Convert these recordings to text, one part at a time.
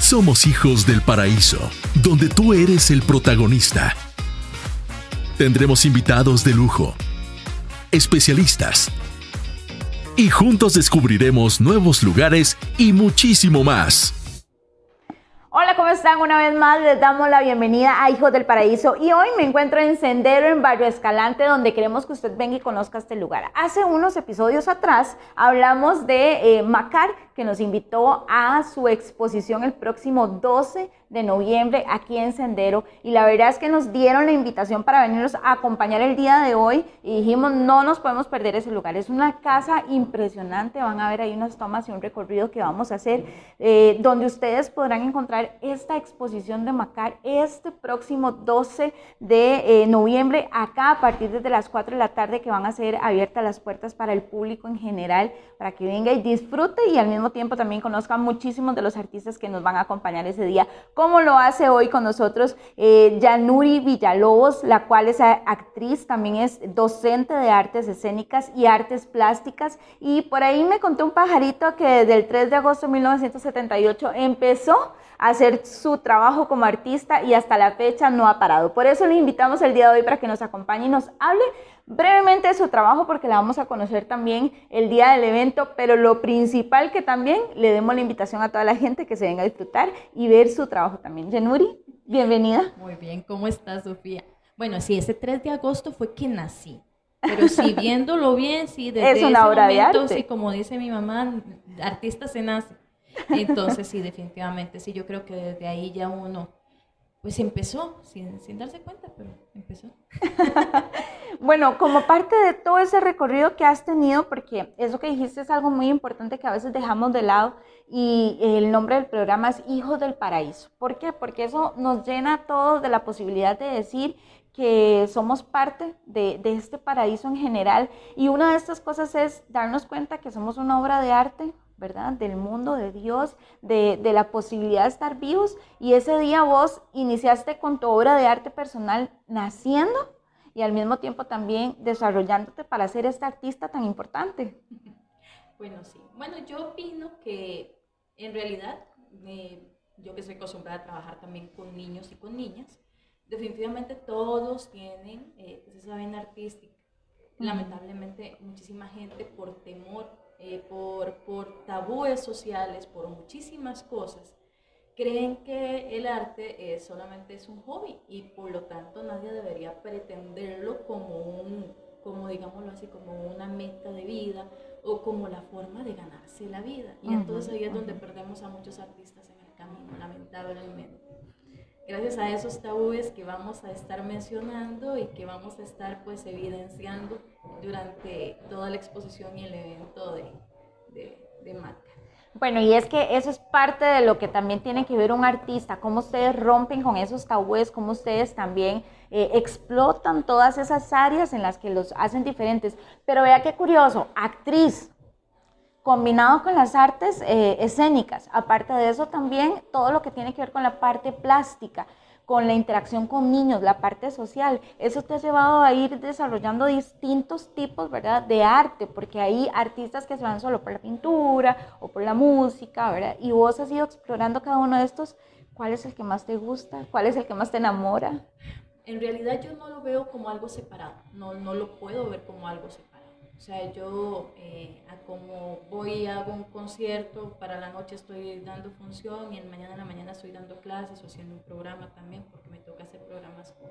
Somos hijos del paraíso, donde tú eres el protagonista. Tendremos invitados de lujo, especialistas, y juntos descubriremos nuevos lugares y muchísimo más. Hola, ¿cómo están? Una vez más les damos la bienvenida a Hijos del Paraíso y hoy me encuentro en Sendero en Barrio Escalante donde queremos que usted venga y conozca este lugar. Hace unos episodios atrás hablamos de eh, Macar que nos invitó a su exposición el próximo 12 de noviembre aquí en Sendero y la verdad es que nos dieron la invitación para venirnos a acompañar el día de hoy y dijimos no nos podemos perder ese lugar. Es una casa impresionante, van a ver ahí unas tomas y un recorrido que vamos a hacer eh, donde ustedes podrán encontrar esta exposición de Macar este próximo 12 de eh, noviembre acá a partir de las 4 de la tarde que van a ser abiertas las puertas para el público en general para que venga y disfrute y al mismo tiempo también conozca muchísimos de los artistas que nos van a acompañar ese día como lo hace hoy con nosotros eh, Yanuri Villalobos, la cual es actriz, también es docente de artes escénicas y artes plásticas. Y por ahí me contó un pajarito que desde el 3 de agosto de 1978 empezó hacer su trabajo como artista y hasta la fecha no ha parado. Por eso le invitamos el día de hoy para que nos acompañe y nos hable brevemente de su trabajo porque la vamos a conocer también el día del evento, pero lo principal que también le demos la invitación a toda la gente que se venga a disfrutar y ver su trabajo también. Yenuri, bienvenida. Muy bien, ¿cómo estás, Sofía? Bueno, sí, ese 3 de agosto fue que nací. Pero sí, viéndolo bien, sí, desde es una obra de arte. sí, como dice mi mamá, artista se nace. Entonces, sí, definitivamente, sí, yo creo que desde ahí ya uno pues empezó, sin, sin darse cuenta, pero empezó. bueno, como parte de todo ese recorrido que has tenido, porque eso que dijiste es algo muy importante que a veces dejamos de lado, y el nombre del programa es Hijos del Paraíso. ¿Por qué? Porque eso nos llena a todos de la posibilidad de decir que somos parte de, de este paraíso en general. Y una de estas cosas es darnos cuenta que somos una obra de arte, ¿verdad? Del mundo, de Dios, de, la posibilidad de estar vivos. Y ese día vos iniciaste con tu obra de arte personal naciendo y al mismo tiempo también desarrollándote para ser este artista tan importante. Bueno, sí. Bueno, yo opino que en realidad, eh, yo que soy acostumbrada a trabajar también con niños y con niñas, definitivamente todos tienen eh, esa vena artística. Lamentablemente, muchísima gente por temor eh, por, por tabúes sociales, por muchísimas cosas, creen que el arte solamente es un hobby y por lo tanto nadie debería pretenderlo como un, como digámoslo así, como una meta de vida o como la forma de ganarse la vida. Y entonces ahí es donde perdemos a muchos artistas en el camino, lamentablemente gracias a esos tabúes que vamos a estar mencionando y que vamos a estar pues evidenciando durante toda la exposición y el evento de, de, de Bueno, y es que eso es parte de lo que también tiene que ver un artista, cómo ustedes rompen con esos tabúes, cómo ustedes también eh, explotan todas esas áreas en las que los hacen diferentes. Pero vea qué curioso, actriz, combinado con las artes eh, escénicas. Aparte de eso también todo lo que tiene que ver con la parte plástica, con la interacción con niños, la parte social. Eso te ha llevado a ir desarrollando distintos tipos, ¿verdad?, de arte, porque hay artistas que se van solo por la pintura o por la música, ¿verdad? Y vos has ido explorando cada uno de estos. ¿Cuál es el que más te gusta? ¿Cuál es el que más te enamora? En realidad yo no lo veo como algo separado, no, no lo puedo ver como algo separado o sea, yo eh, como voy hago un concierto, para la noche estoy dando función y en mañana en la mañana estoy dando clases o haciendo un programa también, porque me toca hacer programas con,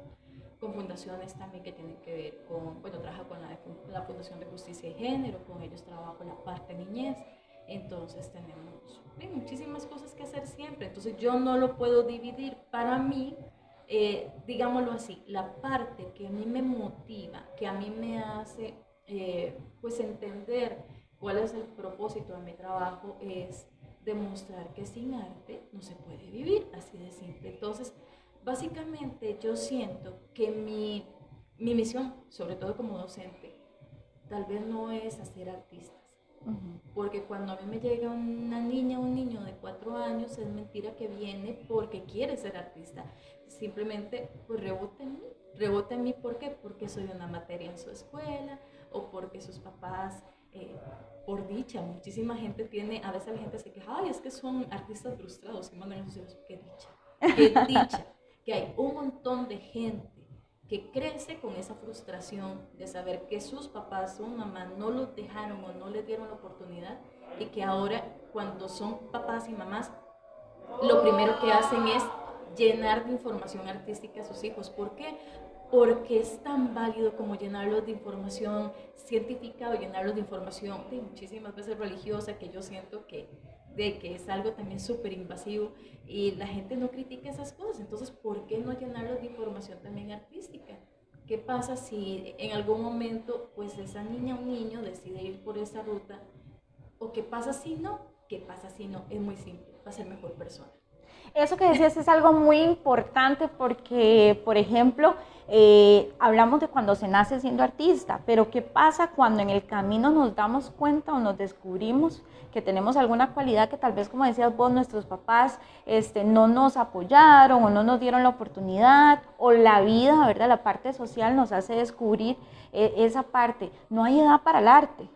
con fundaciones también que tienen que ver con, bueno, trabajo con la, la, Fundación de Justicia y Género, con ellos trabajo la parte niñez, entonces tenemos muchísimas cosas que hacer siempre, entonces yo no lo puedo dividir para mí. Eh, digámoslo así, la parte que a mí me motiva, que a mí me hace eh, pues entender cuál es el propósito de mi trabajo es demostrar que sin arte no se puede vivir, así de simple. Entonces, básicamente yo siento que mi, mi misión, sobre todo como docente, tal vez no es hacer artistas. Porque cuando a mí me llega una niña o un niño de cuatro años, es mentira que viene porque quiere ser artista. Simplemente, pues rebota en mí. Rebota en mí, ¿por qué? Porque soy una materia en su escuela, o porque sus papás eh, por dicha, muchísima gente tiene, a veces la gente se queja, ay, es que son artistas frustrados y mandan a sus hijos, qué dicha, qué dicha, que hay un montón de gente que crece con esa frustración de saber que sus papás, su mamá no los dejaron o no les dieron la oportunidad y que ahora cuando son papás y mamás, lo primero que hacen es llenar de información artística a sus hijos. ¿Por qué? Porque es tan válido como llenarlos de información científica o llenarlos de información de muchísimas veces religiosa que yo siento que de que es algo también súper invasivo y la gente no critica esas cosas. Entonces, ¿por qué no llenarlos de información también artística? ¿Qué pasa si en algún momento pues esa niña o niño decide ir por esa ruta? ¿O qué pasa si no? ¿Qué pasa si no? Es muy simple, va a ser mejor persona. Eso que decías es algo muy importante porque, por ejemplo, eh, hablamos de cuando se nace siendo artista, pero ¿qué pasa cuando en el camino nos damos cuenta o nos descubrimos que tenemos alguna cualidad que tal vez, como decías vos, nuestros papás este, no nos apoyaron o no nos dieron la oportunidad o la vida, ¿verdad? La parte social nos hace descubrir eh, esa parte. No hay edad para el arte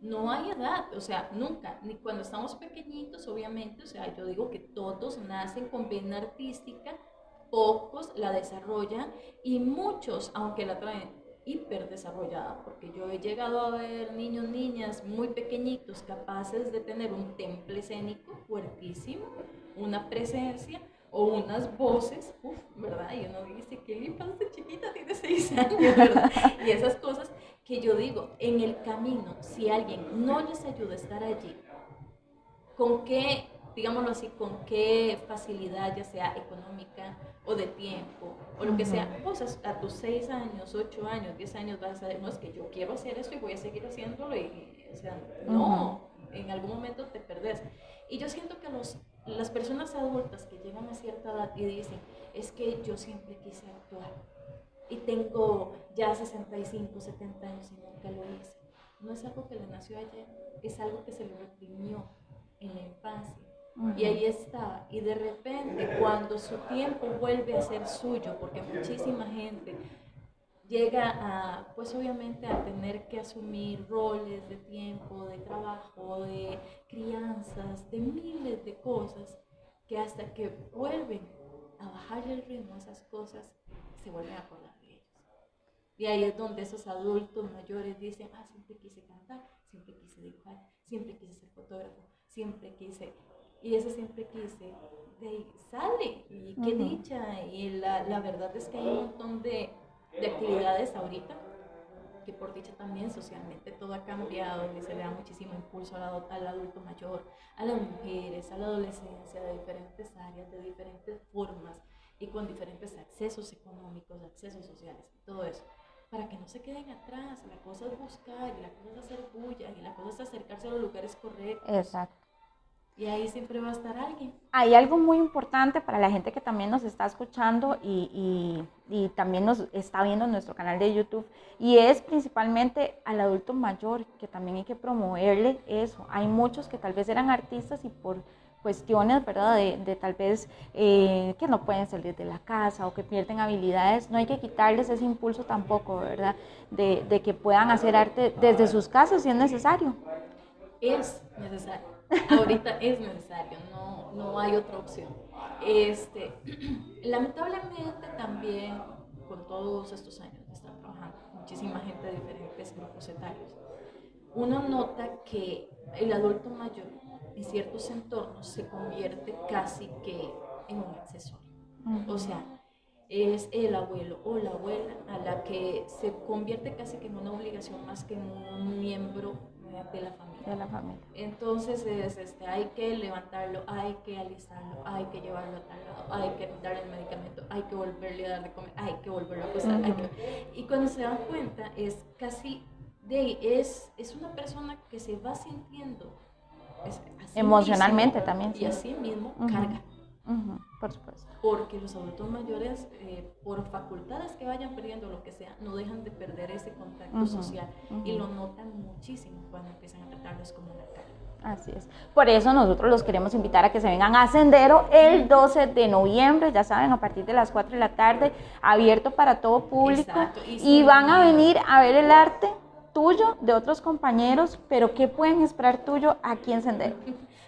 no hay edad, o sea, nunca, ni cuando estamos pequeñitos, obviamente, o sea, yo digo que todos nacen con vena artística, pocos la desarrollan y muchos, aunque la traen hiper desarrollada, porque yo he llegado a ver niños, niñas muy pequeñitos capaces de tener un temple escénico fuertísimo, una presencia o unas voces, uf, ¿verdad? Y uno dice, ¿qué le pasa chiquita? Tiene seis años, ¿verdad? Y esas cosas que yo digo, en el camino, si alguien no les ayuda a estar allí, ¿con qué, digámoslo así, con qué facilidad, ya sea económica o de tiempo, o lo que sea, vos a, tus seis años, ocho años, diez años vas a decir, no, es que yo quiero hacer esto y voy a seguir haciéndolo, y, o sea, no, en algún momento te perdés. Y yo siento que los, las personas adultas que llegan a cierta edad y dicen, es que yo siempre quise actuar, y tengo ya 65, 70 años y nunca lo hice. No es algo que le nació ayer, es algo que se le reprimió en la infancia. Y ahí está. Y de repente, cuando su tiempo vuelve a ser suyo, porque muchísima gente llega a, pues obviamente, a tener que asumir roles de tiempo, de trabajo, de crianzas, de miles de cosas, que hasta que vuelven a bajar el ritmo esas cosas, se vuelven a acordar y ahí es donde esos adultos mayores dicen, ah, siempre quise cantar, siempre quise dibujar, siempre quise ser fotógrafo, siempre quise. Y ese siempre quise, de ahí sale. Y qué dicha. Y la, la, verdad es que hay un montón de, de actividades ahorita que por dicha también socialmente todo ha cambiado y se le da muchísimo impulso al, al, adulto mayor, a las mujeres, a la adolescencia, de diferentes áreas, de diferentes formas y con diferentes accesos económicos, accesos sociales, todo eso para que no se queden atrás. La cosa es buscar, y la cosa es hacer bulla, y la cosa es acercarse a los lugares correctos. Exacto. Y ahí siempre va a estar alguien. Hay algo muy importante para la gente que también nos está escuchando y, y, y, también nos está viendo en nuestro canal de YouTube, y es principalmente al adulto mayor, que también hay que promoverle eso. Hay muchos que tal vez eran artistas y por cuestiones, ¿verdad? De, tal vez eh, que no pueden salir de la casa o que pierden habilidades, no hay que quitarles ese impulso tampoco, ¿verdad? De, de que puedan hacer arte desde sus casas si es necesario. Es necesario, ahorita es necesario, no, no hay otra opción. Este, lamentablemente también con todos estos años que están trabajando, muchísima gente de diferentes grupos etarios, uno nota que el adulto mayor en ciertos entornos se convierte casi que en un accesorio. O sea, es el abuelo o la abuela a la que se convierte casi que en una obligación más que en un miembro de la familia. De la familia. Entonces es, este, hay que levantarlo, hay que alistarlo, hay que llevarlo a tal lado, hay que darle el medicamento, hay que volverle a dar de comer, hay que volverlo a acostar. Y cuando se dan cuenta es casi de es, es una persona que se va sintiendo Emocionalmente también. Y así mismo carga. por supuesto. Porque los adultos mayores, eh, por facultades que vayan perdiendo, lo que sea, no dejan de perder ese contacto social y lo notan muchísimo cuando empiezan a tratarlos como una carga. Así es. Por eso nosotros los queremos invitar a que se vengan a Sendero el 12 de noviembre, ya saben, a partir de las 4 de la tarde, abierto para todo público. Y, y van a venir a ver el arte tuyo, de otros compañeros, pero ¿qué pueden esperar tuyo aquí en Sendero?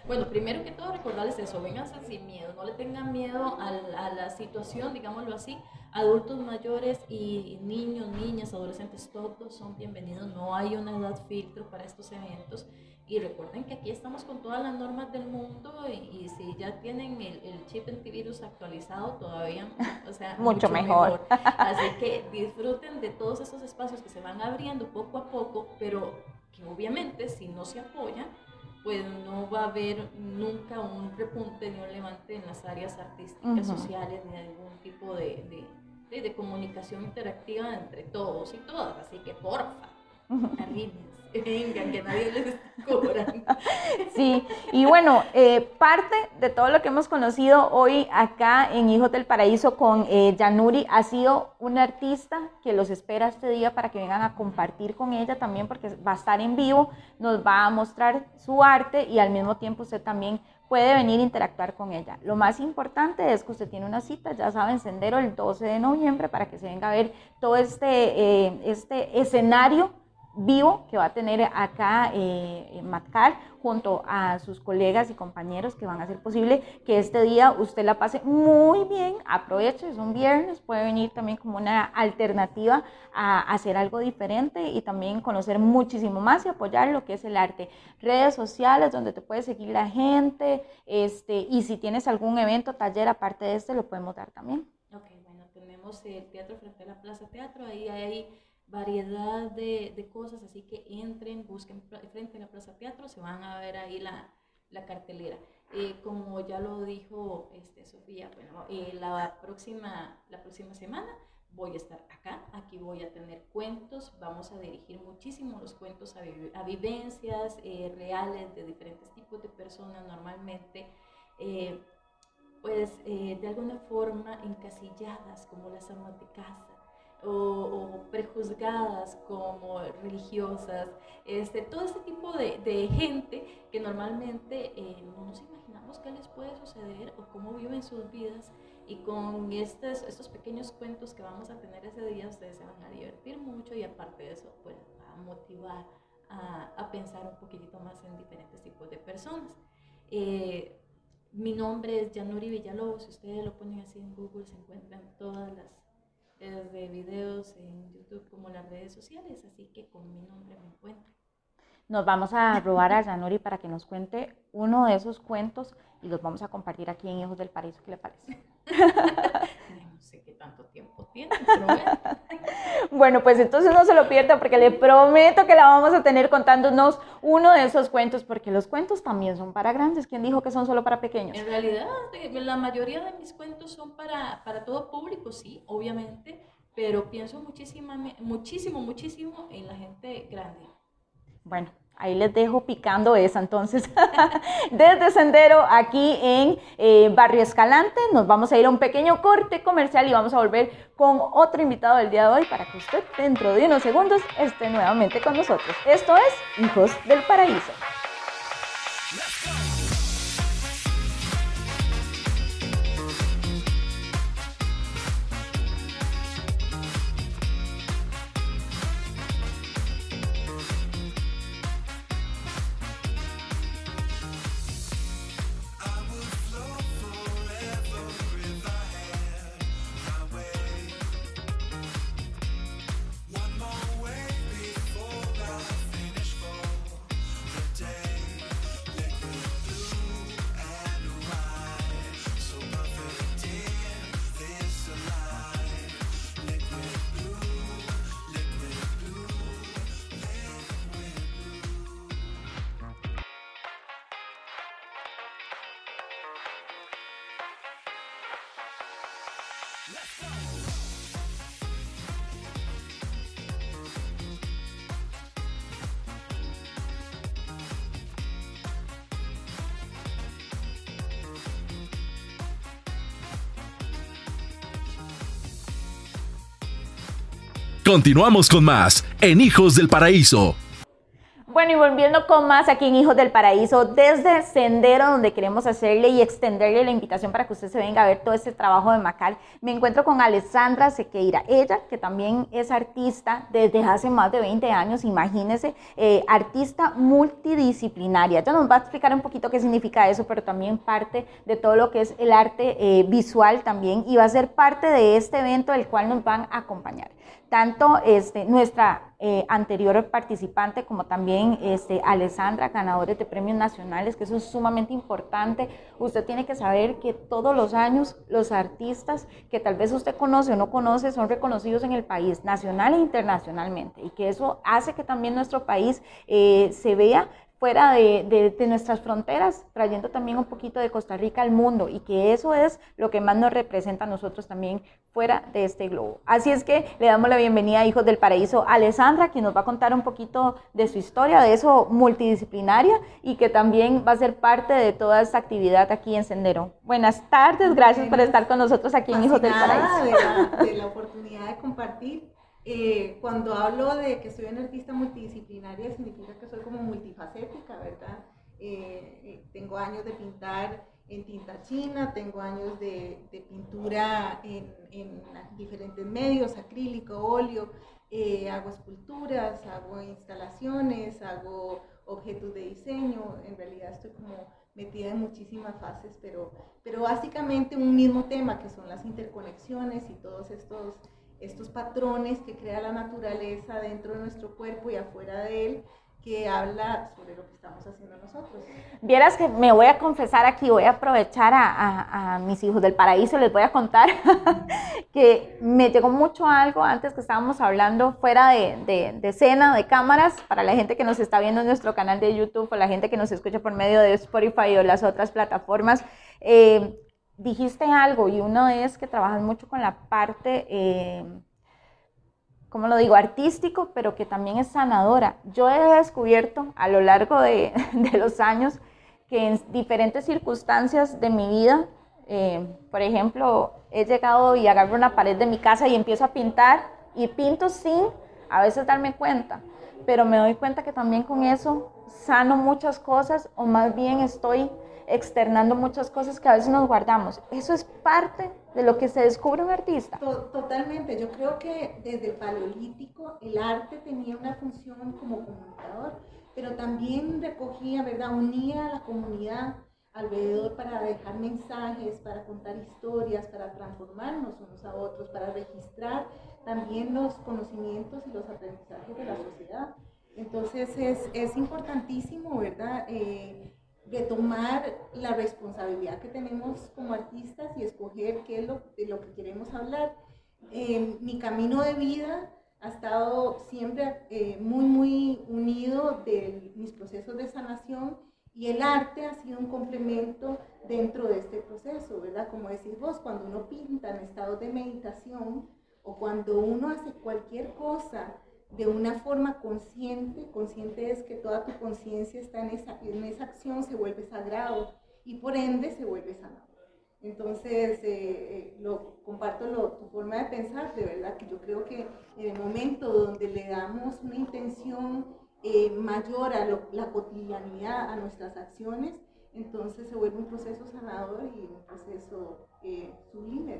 Bueno, primero que todo recordarles eso, vengan sin miedo, no le tengan miedo a, a, la situación, digámoslo así, adultos mayores y niños, niñas, adolescentes, todos son bienvenidos, no hay una edad filtro para estos eventos. Y recuerden que aquí estamos con todas las normas del mundo y, si ya tienen el, el, chip antivirus actualizado todavía, o sea, mucho, mejor. Así que disfruten de todos esos espacios que se van abriendo poco a poco, pero que obviamente si no se apoyan, pues no va a haber nunca un repunte ni un levante en las áreas artísticas, sociales, ni algún tipo de, de, de, comunicación interactiva entre todos y todas. Así que porfa, arrímense vengan, que nadie les cobra. Sí, y bueno, eh, parte de todo lo que hemos conocido hoy acá en Hijos del Paraíso con eh, Yanuri ha sido una artista que los espera este día para que vengan a compartir con ella también, porque va a estar en vivo, nos va a mostrar su arte y al mismo tiempo usted también puede venir a interactuar con ella. Lo más importante es que usted tiene una cita, ya saben, Sendero el 12 de noviembre para que se venga a ver todo este, eh, este escenario vivo que va a tener acá eh, Matcar junto a sus colegas y compañeros que van a hacer posible que este día usted la pase muy bien, aproveche, es un viernes, puede venir también como una alternativa a hacer algo diferente y también conocer muchísimo más y apoyar lo que es el arte. Redes sociales donde te puede seguir la gente este, y si tienes algún evento, taller aparte de este, lo podemos dar también. Ok, bueno, tenemos el Teatro frente a la Plaza Teatro, ahí hay variedad de, de, cosas, así que entren, busquen frente a la Plaza Teatro, se van a ver ahí la, la cartelera. Eh, como ya lo dijo este, Sofía, bueno, eh, la, próxima, la próxima semana voy a estar acá, aquí voy a tener cuentos, vamos a dirigir muchísimo los cuentos a, vivencias eh, reales de diferentes tipos de personas, normalmente pues de alguna forma encasilladas como las amas de casa o, prejuzgadas como religiosas, este, todo este tipo de, de gente que normalmente eh, no nos imaginamos qué les puede suceder o cómo viven sus vidas y con estos, estos pequeños cuentos que vamos a tener ese día ustedes se van a divertir mucho y aparte de eso pues a motivar a, a pensar un poquitito más en diferentes tipos de personas. Eh, mi nombre es Januri Villalobos, si ustedes lo ponen así en Google se encuentran todas las de videos en YouTube como las redes sociales, así que con mi nombre me encuentro. Nos vamos a robar a Yanuri para que nos cuente uno de esos cuentos y los vamos a compartir aquí en Hijos del Paraíso. ¿Qué le parece? sé qué tanto tiempo tiene, pero bueno, pues entonces no se lo pierda porque le prometo que la vamos a tener contándonos uno de esos cuentos, porque los cuentos también son para grandes. ¿Quién dijo que son solo para pequeños? En realidad, la mayoría de mis cuentos son para, para todo público, sí, obviamente, pero pienso muchísimo, muchísimo, muchísimo en la gente grande. Bueno, Ahí les dejo picando esa. Entonces, desde Sendero, aquí en eh, Barrio Escalante, nos vamos a ir a un pequeño corte comercial y vamos a volver con otro invitado del día de hoy para que usted dentro de unos segundos esté nuevamente con nosotros. Esto es Hijos del Paraíso. Continuamos con más en Hijos del Paraíso. Bueno, y volviendo con más aquí en Hijos del Paraíso, desde Sendero, donde queremos hacerle y extenderle la invitación para que usted se venga a ver todo este trabajo de Macal, me encuentro con Alessandra Sequeira, ella que también es artista desde hace más de 20 años, imagínese, eh, artista multidisciplinaria. Ella nos va a explicar un poquito qué significa eso, pero también parte de todo lo que es el arte eh, visual también, y va a ser parte de este evento del cual nos van a acompañar tanto este, nuestra eh, anterior participante como también este, Alessandra, ganadores de premios nacionales, que eso es sumamente importante. Usted tiene que saber que todos los años los artistas que tal vez usted conoce o no conoce son reconocidos en el país, nacional e internacionalmente, y que eso hace que también nuestro país eh, se vea fuera de, nuestras fronteras, trayendo también un poquito de Costa Rica al mundo y que eso es lo que más nos representa a nosotros también fuera de este globo. Así es que le damos la bienvenida a Hijos del Paraíso a Alessandra, quien nos va a contar un poquito de su historia, de eso multidisciplinaria y que también va a ser parte de toda esta actividad aquí en Sendero. Buenas tardes, gracias por estar con nosotros aquí en Hijos del Paraíso. De de la oportunidad de compartir eh, cuando hablo de que soy una artista multidisciplinaria, significa que soy como multifacética, ¿verdad? Eh, eh, tengo años de pintar en tinta china, tengo años de, pintura en, diferentes medios, acrílico, óleo, hago esculturas, hago instalaciones, hago objetos de diseño, en realidad estoy como metida en muchísimas fases, pero, pero básicamente un mismo tema que son las interconexiones y todos estos estos patrones que crea la naturaleza dentro de nuestro cuerpo y afuera de él, que habla sobre lo que estamos haciendo nosotros. Vieras que me voy a confesar aquí, voy a aprovechar a, mis hijos del paraíso, les voy a contar que me llegó mucho algo antes que estábamos hablando fuera de, de, de, escena, de cámaras, para la gente que nos está viendo en nuestro canal de YouTube o la gente que nos escucha por medio de Spotify o las otras plataformas. Eh, dijiste algo y uno es que trabajas mucho con la parte, eh, ¿cómo lo digo?, artístico, pero que también es sanadora. Yo he descubierto a lo largo de, los años que en diferentes circunstancias de mi vida, eh, por ejemplo, he llegado y agarro una pared de mi casa y empiezo a pintar y pinto sin a veces darme cuenta, pero me doy cuenta que también con eso sano muchas cosas o más bien estoy externando muchas cosas que a veces nos guardamos. Eso es parte de lo que se descubre un artista. Totalmente. Yo creo que desde el paleolítico el arte tenía una función como comunicador, pero también recogía, ¿verdad? Unía a la comunidad alrededor para dejar mensajes, para contar historias, para transformarnos unos a otros, para registrar también los conocimientos y los aprendizajes de la sociedad. Entonces es, es importantísimo, ¿verdad? Eh, retomar la responsabilidad que tenemos como artistas y escoger qué es lo, de lo que queremos hablar. Eh, mi camino de vida ha estado siempre eh, muy, muy unido de mis procesos de sanación y el arte ha sido un complemento dentro de este proceso, ¿verdad? Como decís vos, cuando uno pinta en estado de meditación o cuando uno hace cualquier cosa de una forma consciente, consciente es que toda tu conciencia está en esa, en esa acción, se vuelve sagrado y por ende se vuelve sanado. Entonces, eh, eh, lo, comparto tu forma de pensar, de verdad que yo creo que en el momento donde le damos una intención eh, mayor a la cotidianidad, a nuestras acciones, entonces se vuelve un proceso sanador y un proceso sublime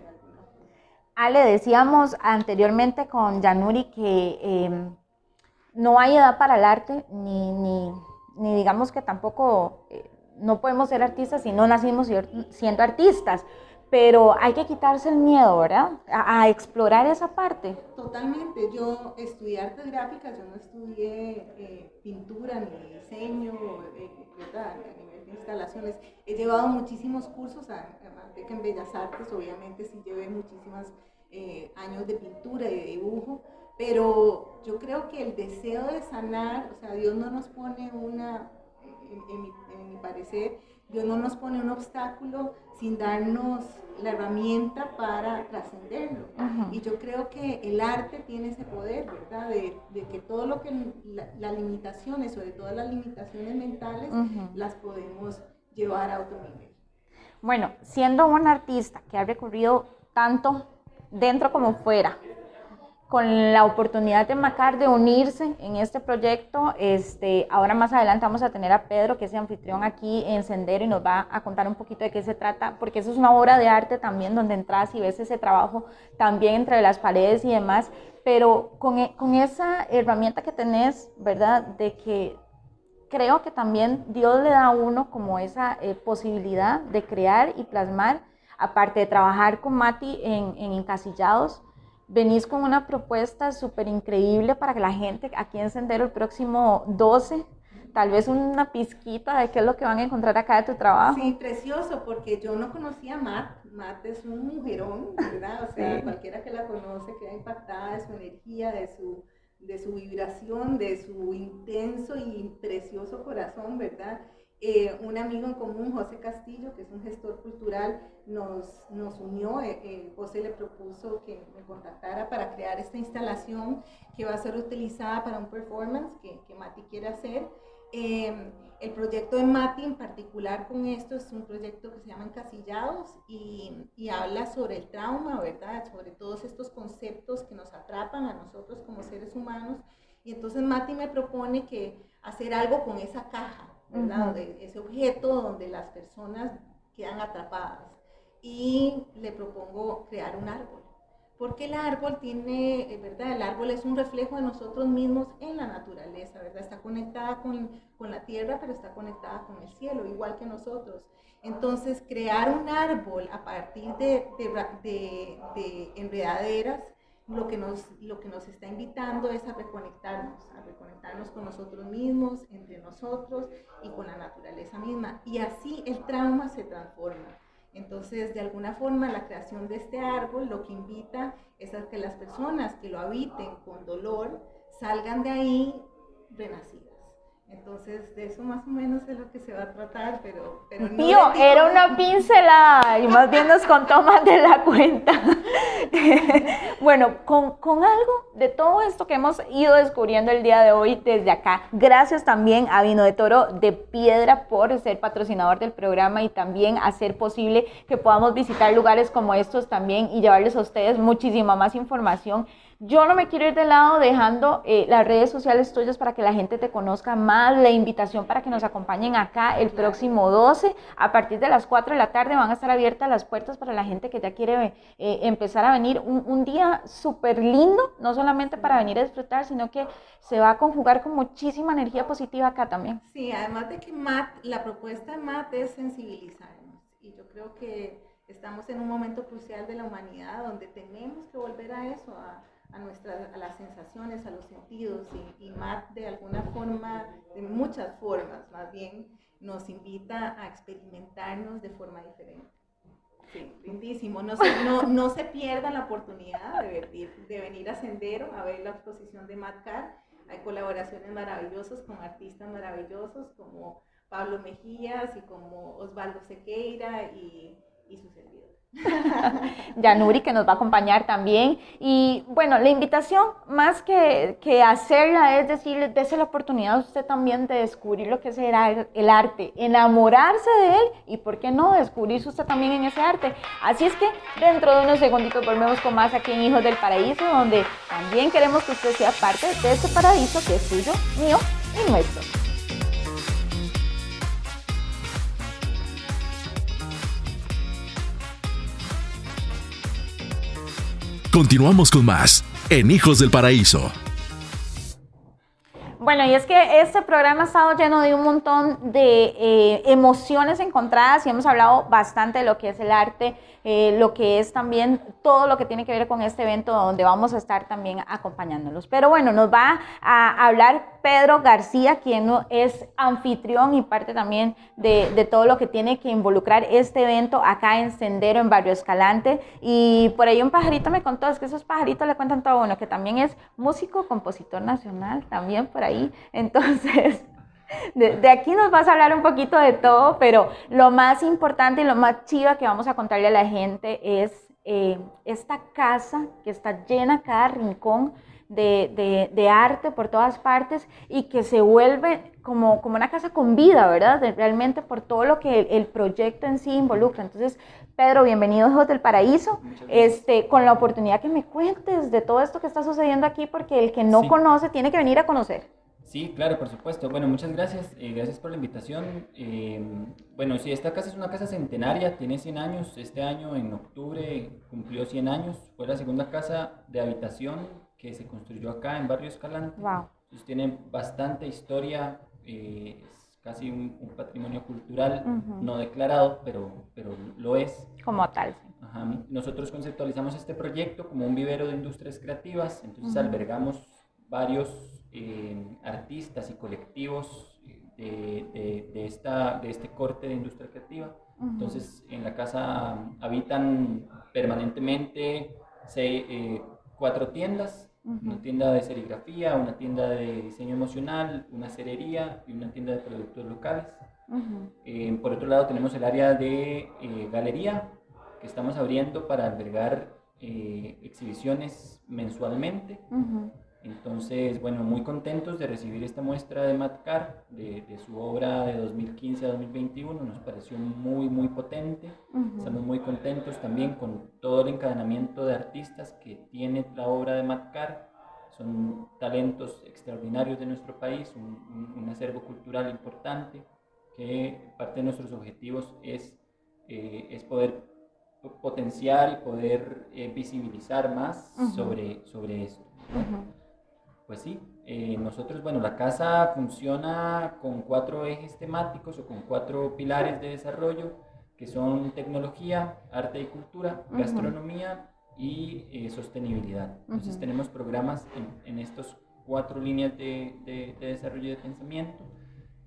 Ale, decíamos anteriormente con Yanuri que em, no hay edad para el arte, ni, ni, digamos que tampoco eh, no podemos ser artistas si no nacimos siendo artistas, pero hay que quitarse el miedo, ¿verdad? A, explorar esa parte. Totalmente, yo estudié artes gráficas, yo no estudié eh, pintura ni diseño, eh, de instalaciones. He llevado muchísimos cursos, además de que en Bellas Artes obviamente sí llevé muchísimos eh, años de pintura y de dibujo, pero yo creo que el deseo de sanar, o sea, Dios no nos pone una, en, mi, parecer, Dios no nos pone un obstáculo sin darnos la herramienta para trascenderlo. Y yo creo que el arte tiene ese poder, ¿verdad? De, que todo lo que, las limitaciones, sobre todo las limitaciones mentales, las podemos llevar a otro nivel. Bueno, siendo un artista que ha recorrido tanto dentro como fuera, con la oportunidad de Macar de unirse en este proyecto. Este, ahora más adelante vamos a tener a Pedro, que es el anfitrión aquí en Sendero, y nos va a contar un poquito de qué se trata, porque eso es una obra de arte también, donde entras y ves ese trabajo también entre las paredes y demás, pero con, e, con esa herramienta que tenés, ¿verdad? De que creo que también Dios le da a uno como esa eh, posibilidad de crear y plasmar, aparte de trabajar con Mati en, en Encasillados, venís con una propuesta súper increíble para que la gente aquí en Sendero el próximo 12, tal vez una pizquita de qué es lo que van a encontrar acá de tu trabajo. Sí, precioso, porque yo no conocía a Matt. Matt es un mujerón, ¿verdad? O sea, cualquiera que la conoce queda impactada de su energía, de su, de su vibración, de su intenso y precioso corazón, ¿verdad? Eh, un amigo en común, José Castillo, que es un gestor cultural, nos, nos unió. Eh, eh, José le propuso que me contactara para crear esta instalación que va a ser utilizada para un performance que, que Mati quiere hacer. el proyecto de Mati en particular con esto es un proyecto que se llama Encasillados y, y habla sobre el trauma, ¿verdad? Sobre todos estos conceptos que nos atrapan a nosotros como seres humanos. Y entonces Mati me propone que hacer algo con esa caja, de ese objeto donde las personas quedan atrapadas. Y le propongo crear un árbol. Porque el árbol tiene, eh, ¿verdad? El árbol es un reflejo de nosotros mismos en la naturaleza, ¿verdad? Está conectada con, con la tierra, pero está conectada con el cielo, igual que nosotros. Entonces, crear un árbol a partir de, de, de enredaderas lo que, nos, lo que nos está invitando es a reconectarnos, a reconectarnos con nosotros mismos, entre nosotros y con la naturaleza misma. Y así el trauma se transforma. Entonces, de alguna forma, la creación de este árbol lo que invita es a que las personas que lo habiten con dolor salgan de ahí renacidas. Entonces, de eso más o menos es lo que se va a tratar, pero... pero no era una pincelada y más bien nos contó más de la cuenta. bueno, con, con, algo de todo esto que hemos ido descubriendo el día de hoy desde acá, gracias también a Vino de Toro de Piedra por ser patrocinador del programa y también hacer posible que podamos visitar lugares como estos también y llevarles a ustedes muchísima más información yo no me quiero ir de lado dejando eh, las redes sociales tuyas para que la gente te conozca más, la invitación para que nos acompañen acá el próximo 12, a partir de las 4 de la tarde van a estar abiertas las puertas para la gente que ya quiere eh, empezar a venir. Un, un día súper lindo, no solamente para venir a disfrutar, sino que se va a conjugar con muchísima energía positiva acá también. Sí, además de que MAT, la propuesta de MAT es sensibilizarnos y yo creo que estamos en un momento crucial de la humanidad donde tenemos que volver a eso, a a, nuestras, a las sensaciones, a los sentidos y, y de alguna forma, de muchas formas más bien, nos invita a experimentarnos de forma diferente. Sí, lindísimo. No se, no, no se pierdan la oportunidad de, venir, de venir a Sendero a ver la exposición de Matcar. Hay colaboraciones maravillosas con artistas maravillosos como Pablo Mejías y como Osvaldo Sequeira y, y su servidor. Yanuri que nos va a acompañar también. Y bueno, la invitación más que, que hacerla es decirle, dése la oportunidad a usted también de descubrir lo que es el, arte, enamorarse de él y, ¿por qué no?, descubrirse usted también en ese arte. Así es que dentro de unos segunditos volvemos con más aquí en Hijos del Paraíso, donde también queremos que usted sea parte de este paraíso que es suyo, mío y nuestro. Continuamos con más en Hijos del Paraíso. Bueno, y es que este programa ha estado lleno de un montón de eh, emociones encontradas y hemos hablado bastante de lo que es el arte, eh, lo que es también todo lo que tiene que ver con este evento donde vamos a estar también acompañándolos. Pero bueno, nos va a hablar Pedro García, quien es anfitrión y parte también de, de todo lo que tiene que involucrar este evento acá en Sendero, en Barrio Escalante. Y por ahí un pajarito me contó, es que esos pajaritos le cuentan todo bueno, que también es músico, compositor nacional, también por ahí. Entonces... De, aquí nos vas a hablar un poquito de todo, pero lo más importante y lo más chiva que vamos a contarle a la gente es eh, esta casa que está llena cada rincón de, de, arte por todas partes y que se vuelve como, como una casa con vida, ¿verdad? realmente por todo lo que el, proyecto en sí involucra. Entonces, Pedro, bienvenido a Hijos del Paraíso, este, con la oportunidad que me cuentes de todo esto que está sucediendo aquí, porque el que no conoce tiene que venir a conocer. Sí, claro, por supuesto. Bueno, muchas gracias. Eh, gracias por la invitación. Eh, bueno, sí, esta casa es una casa centenaria, tiene 100 años. Este año, en octubre, cumplió 100 años. Fue la segunda casa de habitación que se construyó acá en Barrio Escalante. Wow. Entonces tiene bastante historia, eh, es casi un, patrimonio cultural no declarado, pero, pero lo es. Como tal. Ajá. Nosotros conceptualizamos este proyecto como un vivero de industrias creativas, entonces albergamos varios eh, artistas y colectivos de, de, esta, de este corte de industria creativa. Entonces, en la casa habitan permanentemente eh, cuatro tiendas, una tienda de serigrafía, una tienda de diseño emocional, una cerería y una tienda de productos locales. Eh, por otro lado, tenemos el área de galería, que estamos abriendo para albergar exhibiciones mensualmente. Entonces, bueno, muy contentos de recibir esta muestra de Matcar, de, de su obra de 2015 a 2021, nos pareció muy, muy potente. Estamos muy contentos también con todo el encadenamiento de artistas que tiene la obra de Matcar. Son talentos extraordinarios de nuestro país, un, acervo cultural importante, que parte de nuestros objetivos es, eh, es poder potenciar y poder eh, visibilizar más sobre, sobre esto. Pues sí, eh, nosotros, bueno, la casa funciona con cuatro ejes temáticos o con cuatro pilares de desarrollo, que son tecnología, arte y cultura, gastronomía y eh, sostenibilidad. Entonces tenemos programas en, en estas cuatro líneas de, de, desarrollo de pensamiento.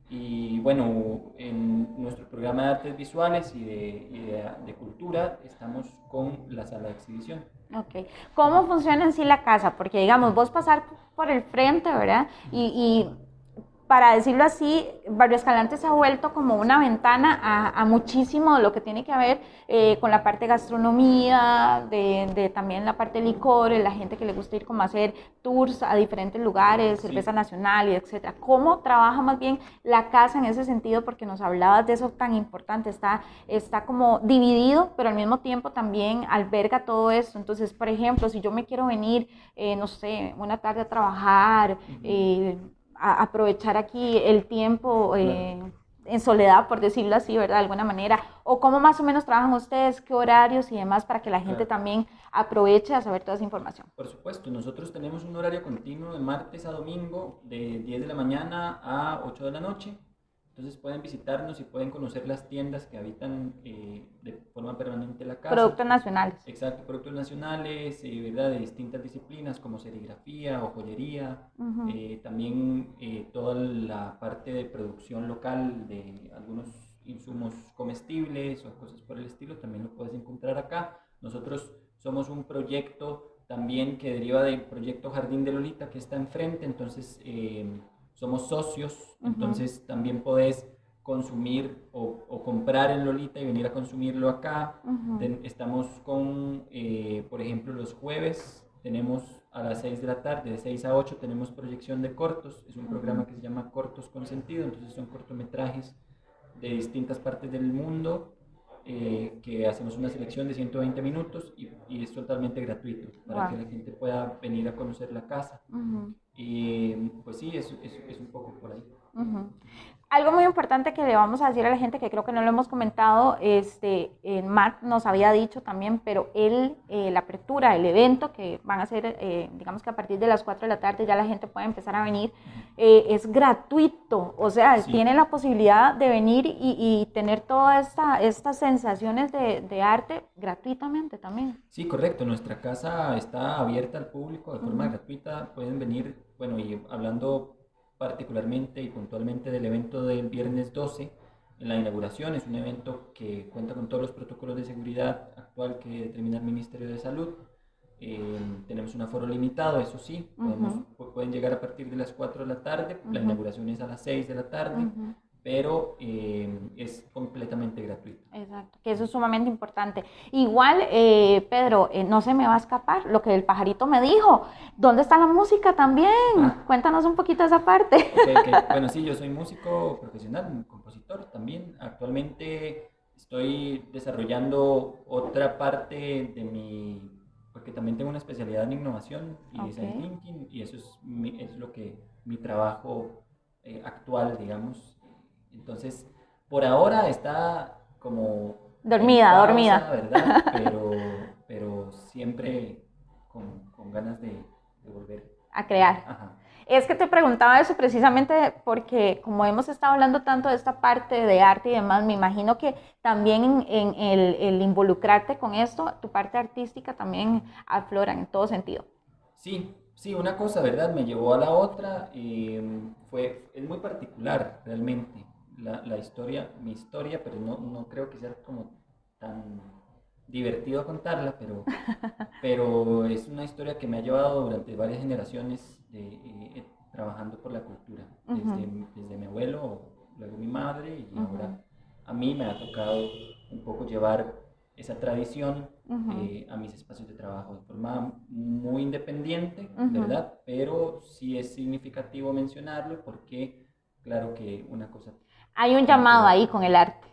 Y bueno, en nuestro programa de artes visuales y de, y de, de cultura estamos con la sala de exhibición. Ok. ¿Cómo funciona en sí la casa? Porque, digamos, vos pasar por el frente, ¿verdad? Y, para decirlo así, Barrio Escalante se ha vuelto como una ventana a, muchísimo de lo que tiene que ver eh, con la parte de gastronomía, de, también la parte de licores, la gente que le gusta ir como a hacer tours a diferentes lugares, cerveza nacional y etcétera. ¿Cómo trabaja más bien la casa en ese sentido? Porque nos hablabas de eso tan importante, está, está como dividido, pero al mismo tiempo también alberga todo esto. Entonces, por ejemplo, si yo me quiero venir, eh, no sé, una tarde a trabajar, aprovechar aquí el tiempo eh, en soledad, por decirlo así, ¿verdad? De alguna manera. O cómo más o menos trabajan ustedes, qué horarios y demás para que la gente también aproveche a saber toda esa información. Por supuesto, nosotros tenemos un horario continuo de martes a domingo, de 10 de la mañana a 8 de la noche. Entonces pueden visitarnos y pueden conocer las tiendas que habitan eh, de forma permanente la casa. Productos nacionales. Exacto, productos nacionales, eh, ¿verdad? De distintas disciplinas como serigrafía o joyería. Eh, también toda la parte de producción local de algunos insumos comestibles o cosas por el estilo, también lo puedes encontrar acá. Nosotros somos un proyecto también que deriva del proyecto Jardín de Lolita que está enfrente, entonces somos socios, entonces también podés consumir o, comprar en Lolita y venir a consumirlo acá. estamos con, eh, por ejemplo, los jueves tenemos a las 6 de la tarde, de 6 a 8 tenemos proyección de cortos, es un programa que se llama Cortos con Sentido, entonces son cortometrajes de distintas partes del mundo eh, que hacemos una selección de 120 minutos y, es totalmente gratuito para que la gente pueda venir a conocer la casa. Y pues sí, es, es, es, un poco por ahí. Algo muy importante que le vamos a decir a la gente, que creo que no lo hemos comentado, este, eh, Matt nos había dicho también, pero él, eh, la apertura, el evento que van a hacer, eh, digamos que a partir de las 4 de la tarde ya la gente puede empezar a venir, es gratuito, o sea, tiene la posibilidad de venir y, y tener todas esta, estas sensaciones de, de, arte gratuitamente también. Sí, correcto, nuestra casa está abierta al público de forma gratuita, pueden venir, bueno, y hablando particularmente y puntualmente del evento del viernes 12 en la inauguración. Es un evento que cuenta con todos los protocolos de seguridad actual que determina el Ministerio de Salud. Eh, tenemos un aforo limitado, eso sí, pueden llegar a partir de las 4 de la tarde, la inauguración es a las 6 de la tarde, pero eh, es completamente gratuito. Exacto, que eso es sumamente importante. Igual, eh, Pedro, eh, no se me va a escapar lo que el pajarito me dijo. ¿Dónde está la música también? Ah. Cuéntanos un poquito esa parte. Bueno, sí, yo soy músico profesional, compositor también. Actualmente estoy desarrollando otra parte de mi, porque también tengo una especialidad en innovación y design thinking, y eso es, es lo que mi trabajo actual, digamos, entonces, por ahora está como... Dormida, dormida. ¿verdad? Pero, pero siempre con, con ganas de, de, volver. A crear. Ajá. Es que te preguntaba eso precisamente porque como hemos estado hablando tanto de esta parte de arte y demás, me imagino que también en, el, el, involucrarte con esto, tu parte artística también aflora en todo sentido. Sí, sí, una cosa, ¿verdad? Me llevó a la otra mm, fue, es muy particular realmente la, la historia, mi historia, pero no, no, creo que sea como tan divertido contarla, pero, pero es una historia que me ha llevado durante varias generaciones de, eh, trabajando por la cultura, desde, desde, mi abuelo, luego mi madre y ahora a mí me ha tocado un poco llevar esa tradición eh, a mis espacios de trabajo de forma muy independiente, ¿verdad? Pero sí es significativo mencionarlo porque claro que una cosa hay un llamado ahí con el arte,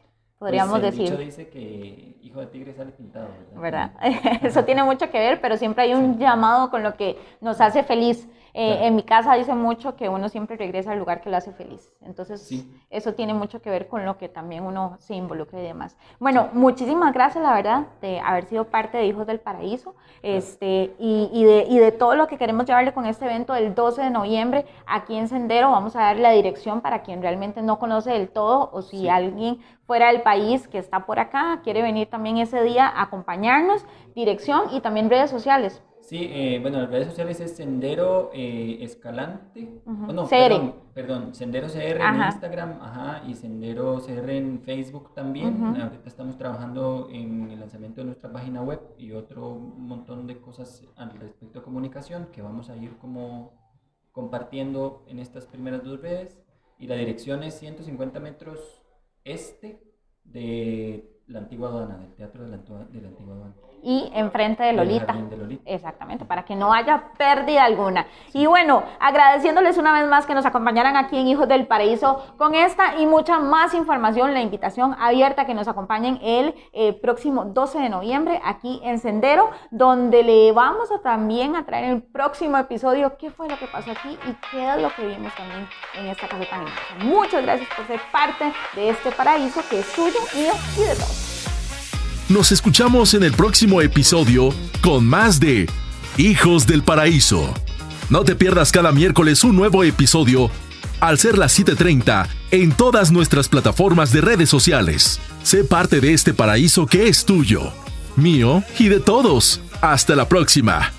podríamos pues el decir. Dicho dice que hijo de tigre sale pintado, ¿verdad? ¿verdad? Eso tiene mucho que ver, pero siempre hay un llamado con lo que nos hace feliz. Eh, en mi casa dice mucho que uno siempre regresa al lugar que lo hace feliz. Entonces, eso tiene mucho que ver con lo que también uno se involucra y demás. Bueno, muchísimas gracias, la verdad, de haber sido parte de Hijos del Paraíso este, y, y, de, y de todo lo que queremos llevarle con este evento del 12 de noviembre aquí en Sendero. Vamos a dar la dirección para quien realmente no conoce del todo o si alguien fuera del país que está por acá quiere venir también ese día a acompañarnos, dirección y también redes sociales. Sí, eh, bueno, las redes sociales es Sendero eh, Escalante. no, perdón, perdón, Sendero CR en Instagram, ajá, y Sendero CR en Facebook también. Ahorita estamos trabajando en el lanzamiento de nuestra página web y otro montón de cosas al respecto a comunicación que vamos a ir como compartiendo en estas primeras dos redes. Y la dirección es 150 metros este de la antigua aduana, del teatro de la, de la antigua aduana y enfrente de Lolita. Exactamente, para que no haya pérdida alguna. Y bueno, agradeciéndoles una vez más que nos acompañaran aquí en Hijos del Paraíso con esta y mucha más información, la invitación abierta que nos acompañen el eh, próximo 12 de noviembre aquí en Sendero, donde le vamos a también a traer el próximo episodio qué fue lo que pasó aquí y qué es lo que vimos también en esta casa tan Muchas gracias por ser parte de este paraíso que es suyo, mío y de todos. Nos escuchamos en el próximo episodio con más de Hijos del Paraíso. No te pierdas cada miércoles un nuevo episodio al ser las 7:30 en todas nuestras plataformas de redes sociales. Sé parte de este paraíso que es tuyo, mío y de todos. Hasta la próxima.